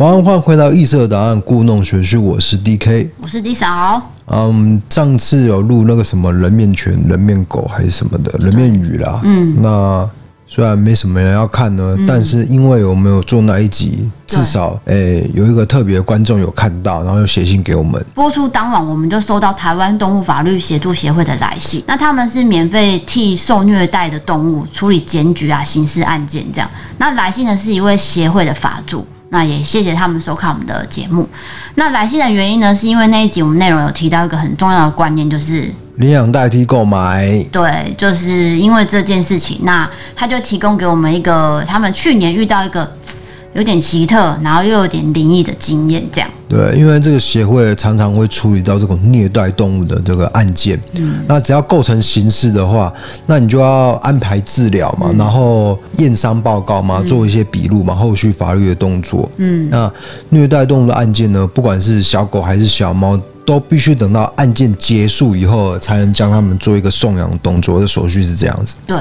欢迎回到异色答案故弄玄虚，我是 DK，我是 D 嫂。嗯，上次有录那个什么人面犬、人面狗还是什么的人面鱼啦。嗯，那虽然没什么人要看呢，嗯、但是因为我们有做那一集，至少诶、欸、有一个特别的观众有看到，然后又写信给我们。播出当晚，我们就收到台湾动物法律协助协会的来信，那他们是免费替受虐待的动物处理检举啊、刑事案件这样。那来信的是一位协会的法助。那也谢谢他们收看我们的节目。那来信的原因呢，是因为那一集我们内容有提到一个很重要的观念，就是领养代替购买。对，就是因为这件事情，那他就提供给我们一个他们去年遇到一个。有点奇特，然后又有点灵异的经验，这样。对，因为这个协会常常会处理到这种虐待动物的这个案件。嗯。那只要构成刑事的话，那你就要安排治疗嘛，嗯、然后验伤报告嘛，做一些笔录嘛，后续法律的动作。嗯。那虐待动物的案件呢，不管是小狗还是小猫，都必须等到案件结束以后，才能将他们做一个送养的动作。的手续是这样子。对。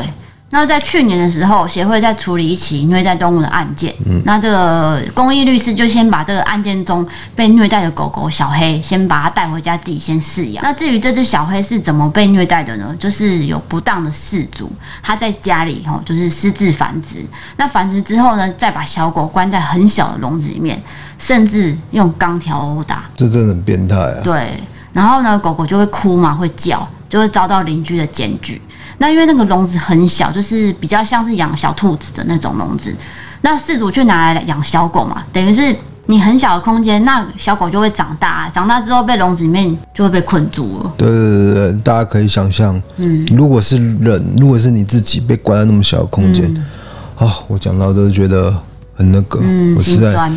那在去年的时候，协会在处理一起虐待动物的案件。嗯，那这个公益律师就先把这个案件中被虐待的狗狗小黑，先把它带回家自己先饲养。那至于这只小黑是怎么被虐待的呢？就是有不当的饲主，他在家里吼就是私自繁殖。那繁殖之后呢，再把小狗关在很小的笼子里面，甚至用钢条殴打。这真的很变态啊！对，然后呢，狗狗就会哭嘛，会叫，就会遭到邻居的检举。那因为那个笼子很小，就是比较像是养小兔子的那种笼子，那饲主去拿来养小狗嘛，等于是你很小的空间，那小狗就会长大，长大之后被笼子里面就会被困住了。对对对对，大家可以想象，嗯，如果是人，如果是你自己被关在那么小的空间，啊、嗯哦，我讲到都觉得很那个，嗯，我实在。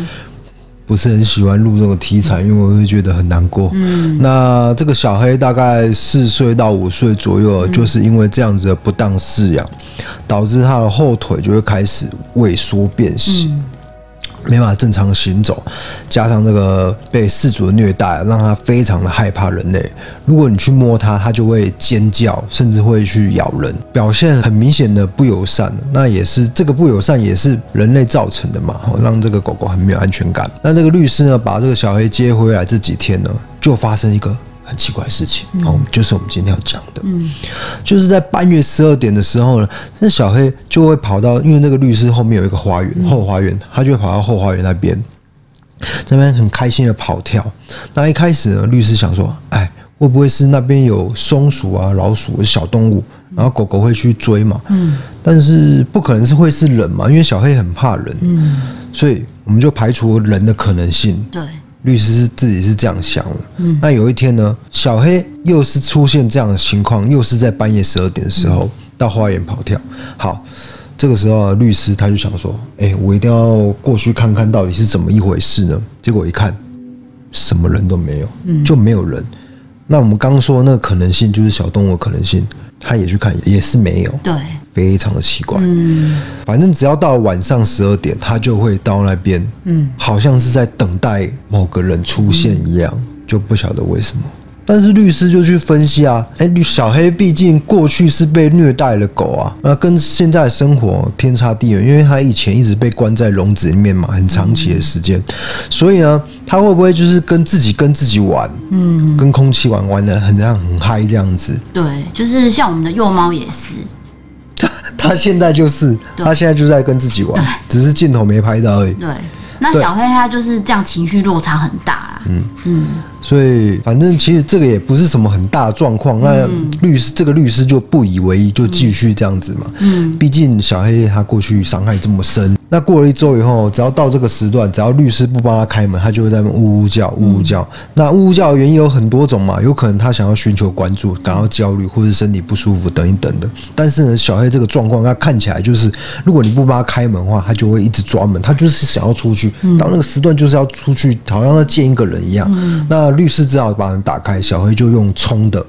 不是很喜欢录这个题材，因为我会觉得很难过。嗯，那这个小黑大概四岁到五岁左右，就是因为这样子的不当饲养，导致他的后腿就会开始萎缩变形。没办法正常行走，加上这个被饲主的虐待，让他非常的害怕人类。如果你去摸它，它就会尖叫，甚至会去咬人，表现很明显的不友善。那也是这个不友善，也是人类造成的嘛，让这个狗狗很没有安全感。那这个律师呢，把这个小黑接回来这几天呢，就发生一个。很奇怪的事情哦，就是我们今天要讲的，嗯，就是在半夜十二点的时候呢，那小黑就会跑到，因为那个律师后面有一个花园，后花园，他就会跑到后花园那边，那边很开心的跑跳。那一开始呢，律师想说，哎，会不会是那边有松鼠啊、老鼠、小动物，然后狗狗会去追嘛？嗯，但是不可能是会是人嘛，因为小黑很怕人，嗯，所以我们就排除人的可能性。对。律师是自己是这样想的，嗯，那有一天呢，小黑又是出现这样的情况，又是在半夜十二点的时候到花园跑跳。好，这个时候律师他就想说，哎，我一定要过去看看到底是怎么一回事呢？结果一看，什么人都没有，嗯，就没有人。那我们刚刚说那个可能性就是小动物的可能性，他也去看，也是没有，对。非常的奇怪，嗯，反正只要到晚上十二点，他就会到那边，嗯，好像是在等待某个人出现一样，就不晓得为什么。但是律师就去分析啊，哎，小黑毕竟过去是被虐待的狗啊，那跟现在的生活天差地远，因为他以前一直被关在笼子里面嘛，很长期的时间，所以呢，他会不会就是跟自己跟自己玩，嗯，跟空气玩玩的很这样很嗨这样子？对，就是像我们的幼猫也是。他现在就是，他现在就在跟自己玩，只是镜头没拍到而已。对，那小黑他就是这样，情绪落差很大啦。嗯嗯。所以，反正其实这个也不是什么很大的状况。那律师这个律师就不以为意，就继续这样子嘛。嗯，毕竟小黑他过去伤害这么深。那过了一周以后，只要到这个时段，只要律师不帮他开门，他就会在那边呜呜叫，呜呜叫。那呜呜叫的原因有很多种嘛，有可能他想要寻求关注，感到焦虑，或是身体不舒服等一等的。但是呢，小黑这个状况，他看起来就是，如果你不帮他开门的话，他就会一直抓门，他就是想要出去。到那个时段就是要出去，好像要见一个人一样。那律师只好把门打开，小黑就用冲的，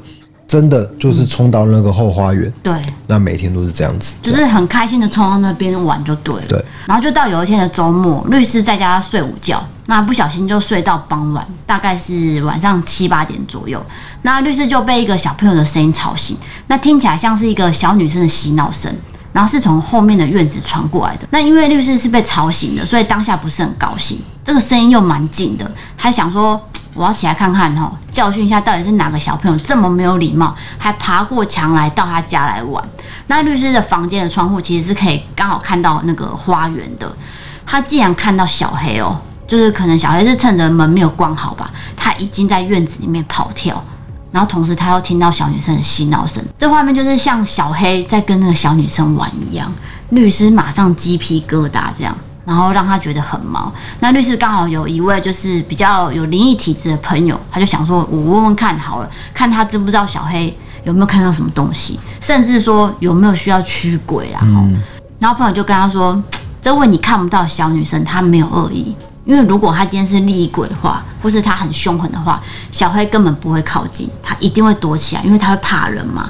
真的就是冲到那个后花园。对，那每天都是这样子，就是很开心的冲到那边玩就对了。对，然后就到有一天的周末，律师在家睡午觉，那不小心就睡到傍晚，大概是晚上七八点左右。那律师就被一个小朋友的声音吵醒，那听起来像是一个小女生的嬉闹声，然后是从后面的院子传过来的。那因为律师是被吵醒的，所以当下不是很高兴。这个声音又蛮近的，还想说我要起来看看哈，教训一下到底是哪个小朋友这么没有礼貌，还爬过墙来到他家来玩。那律师的房间的窗户其实是可以刚好看到那个花园的。他既然看到小黑哦，就是可能小黑是趁着门没有关好吧，他已经在院子里面跑跳。然后同时，他又听到小女生的嬉闹声，这画面就是像小黑在跟那个小女生玩一样。律师马上鸡皮疙瘩，这样，然后让他觉得很毛。那律师刚好有一位就是比较有灵异体质的朋友，他就想说：“我问问看好了，看他知不知道小黑有没有看到什么东西，甚至说有没有需要驱鬼啊。”然后朋友就跟他说：“这位你看不到小女生，她没有恶意。”因为如果她今天是厉鬼的话，或是她很凶狠的话，小黑根本不会靠近，她一定会躲起来，因为他会怕人嘛，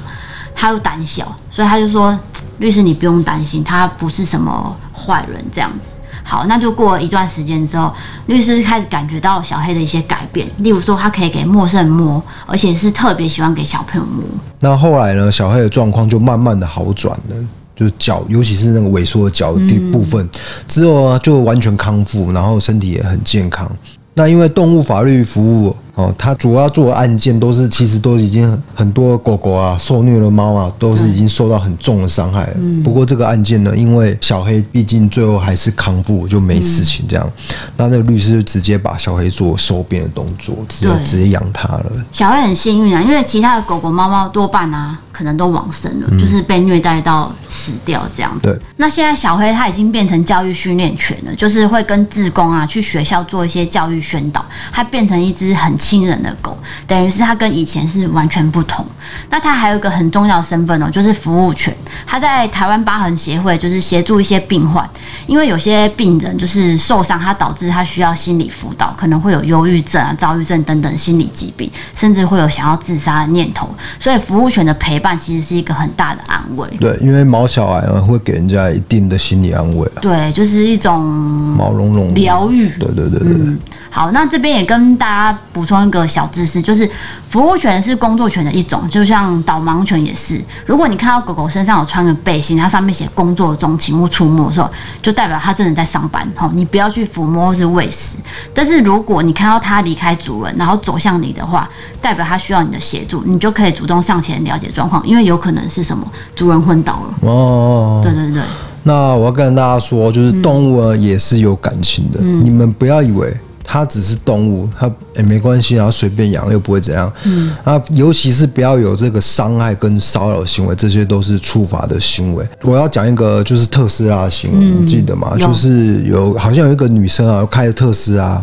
他又胆小，所以他就说：“律师，你不用担心，她不是什么坏人。”这样子。好，那就过了一段时间之后，律师开始感觉到小黑的一些改变，例如说他可以给陌生人摸，而且是特别喜欢给小朋友摸。那后来呢，小黑的状况就慢慢的好转了。就是脚，尤其是那个萎缩的脚的部分，嗯、之后啊就完全康复，然后身体也很健康。那因为动物法律服务哦，他主要做的案件都是其实都已经很多狗狗啊受虐的猫啊都是已经受到很重的伤害了。不过这个案件呢，因为小黑毕竟最后还是康复，就没事情这样。那那个律师就直接把小黑做收编的动作，直接直接养它了。小黑很幸运啊，因为其他的狗狗猫猫多半啊。可能都往生了，就是被虐待到死掉这样子。对，那现在小黑他已经变成教育训练犬了，就是会跟志工啊去学校做一些教育宣导，他变成一只很亲人的狗，等于是它跟以前是完全不同。那它还有一个很重要的身份哦，就是服务犬。它在台湾疤痕协会就是协助一些病患，因为有些病人就是受伤，它导致他需要心理辅导，可能会有忧郁症啊、躁郁症等等心理疾病，甚至会有想要自杀的念头，所以服务犬的陪伴。其实是一个很大的安慰。对，因为毛小孩会给人家一定的心理安慰。对，就是一种毛茸茸疗愈。对对对对。嗯好，那这边也跟大家补充一个小知识，就是服务犬是工作犬的一种，就像导盲犬也是。如果你看到狗狗身上有穿个背心，它上面写工作中，请勿触摸的时候，就代表它真的在上班。哦，你不要去抚摸或是喂食。但是如果你看到它离开主人，然后走向你的话，代表它需要你的协助，你就可以主动上前了解状况，因为有可能是什么主人昏倒了。哦，对对对。那我要跟大家说，就是动物呢也是有感情的，嗯、你们不要以为。它只是动物，它也没关系，然后随便养又不会怎样。嗯，啊，尤其是不要有这个伤害跟骚扰行为，这些都是触法的行为。我要讲一个就是特斯拉的新闻，你记得吗？嗯、就是有好像有一个女生啊，开着特斯拉，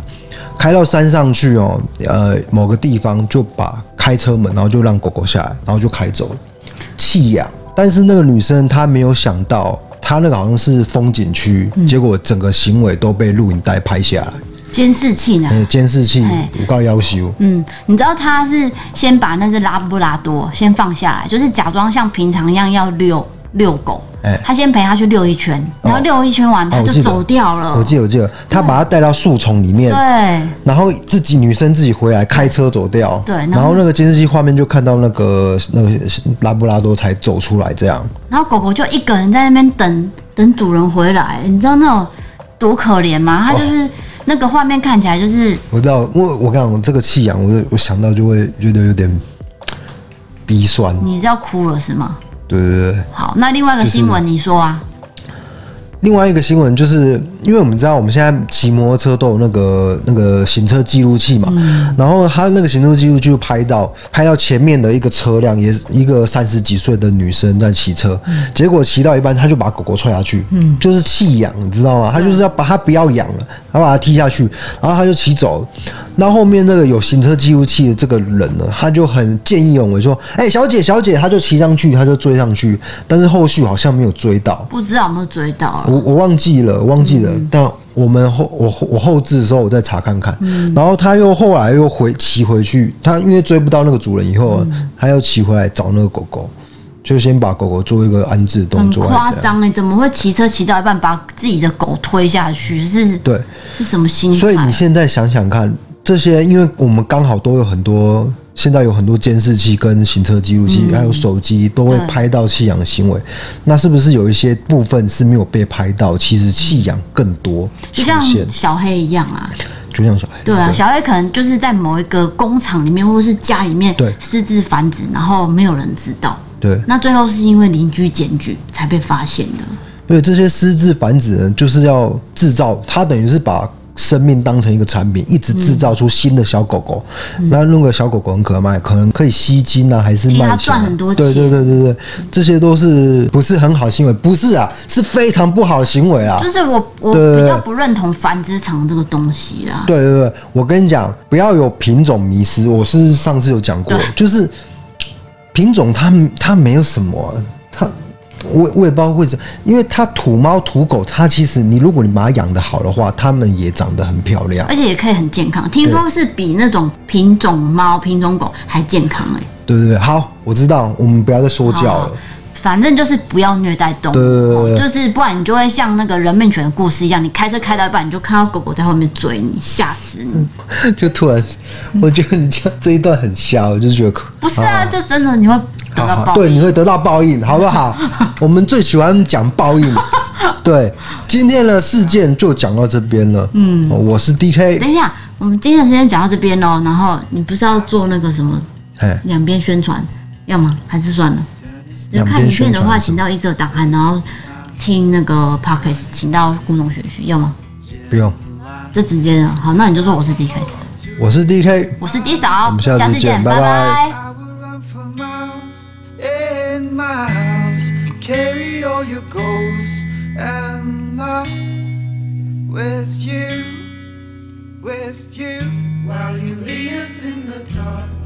开到山上去哦，呃，某个地方就把开车门，然后就让狗狗下来，然后就开走了，弃养。但是那个女生她没有想到，她那个好像是风景区，结果整个行为都被录影带拍下来。监视器呢？监视器，我告要求。嗯，你知道他是先把那只拉布拉多先放下来，就是假装像平常一样要遛遛狗。哎，他先陪他去遛一圈，然后遛一圈完他就走掉了。我记得，我记得，他把他带到树丛里面，对，然后自己女生自己回来开车走掉。对，然后那个监视器画面就看到那个那个拉布拉多才走出来这样。然后狗狗就一个人在那边等等主人回来，你知道那种多可怜吗？他就是。那个画面看起来就是，我知道，我我跟你讲，这个气氧，我我想到就会觉得有点鼻酸。你是要哭了是吗？对对对。好，那另外一个新闻你说啊。另外一个新闻就是，因为我们知道我们现在骑摩托车都有那个那个行车记录器嘛，嗯、然后他那个行车记录就拍到拍到前面的一个车辆，也是一个三十几岁的女生在骑车，嗯、结果骑到一半，他就把狗狗踹下去，嗯，就是弃养，你知道吗？他就是要把它不要养了，他把它踢下去，然后他就骑走了。那后面那个有行车记录器的这个人呢，他就很见义勇为说：“哎、欸，小姐，小姐！”他就骑上去，他就追上去，但是后续好像没有追到，不知道有没有追到啊？我我忘记了，忘记了，嗯、但我们后我我后置的时候，我再查看看。嗯、然后他又后来又回骑回去，他因为追不到那个主人以后，嗯、他又骑回来找那个狗狗，就先把狗狗做一个安置的动作。很夸张哎，怎么会骑车骑到一半把自己的狗推下去？是？对，是什么心态？所以你现在想想看，这些因为我们刚好都有很多。现在有很多监视器跟行车记录器，嗯、还有手机都会拍到弃养的行为。那是不是有一些部分是没有被拍到？其实弃养更多，就像小黑一样啊，就像小黑。对啊，对小黑可能就是在某一个工厂里面，或者是家里面私自繁殖，然后没有人知道。对，那最后是因为邻居检举才被发现的。对，这些私自繁殖人，就是要制造，它等于是把。生命当成一个产品，一直制造出新的小狗狗。嗯、那那个小狗狗很可爱，可能可以吸金啊，还是卖钱、啊？赚很多钱。对对对对对，这些都是不是很好行为？不是啊，是非常不好的行为啊。就是我我比较不认同繁殖场这个东西啊。对对对，我跟你讲，不要有品种迷失。我是上次有讲过，就是品种它它没有什么、啊，它。我我也不知道为什么，因为它土猫土狗，它其实你如果你把它养得好的话，它们也长得很漂亮，而且也可以很健康。听说是比那种品种猫、品种狗还健康哎、对对对，好，我知道，我们不要再说教了。反正就是不要虐待动物，对对对，就是不然你就会像那个人命犬的故事一样，你开车开到一半，你就看到狗狗在后面追你，吓死你。就突然，我觉得你这这一段很瞎，我就觉得不是啊，就真的你会。对，你会得到报应，好不好？我们最喜欢讲报应。对，今天的事件就讲到这边了。嗯，我是 DK。等一下，我们今天的时间讲到这边喽。然后你不是要做那个什么？哎，两边宣传要吗？还是算了？就看影片的话，请到一色档案，然后听那个 Podcast，请到故弄玄虚，要吗？不用，就直接的。好，那你就说我是 DK，我是 DK，我是 D 嫂，我们下次见，拜拜。Your ghosts and lies with you, with you, while you lead us in the dark.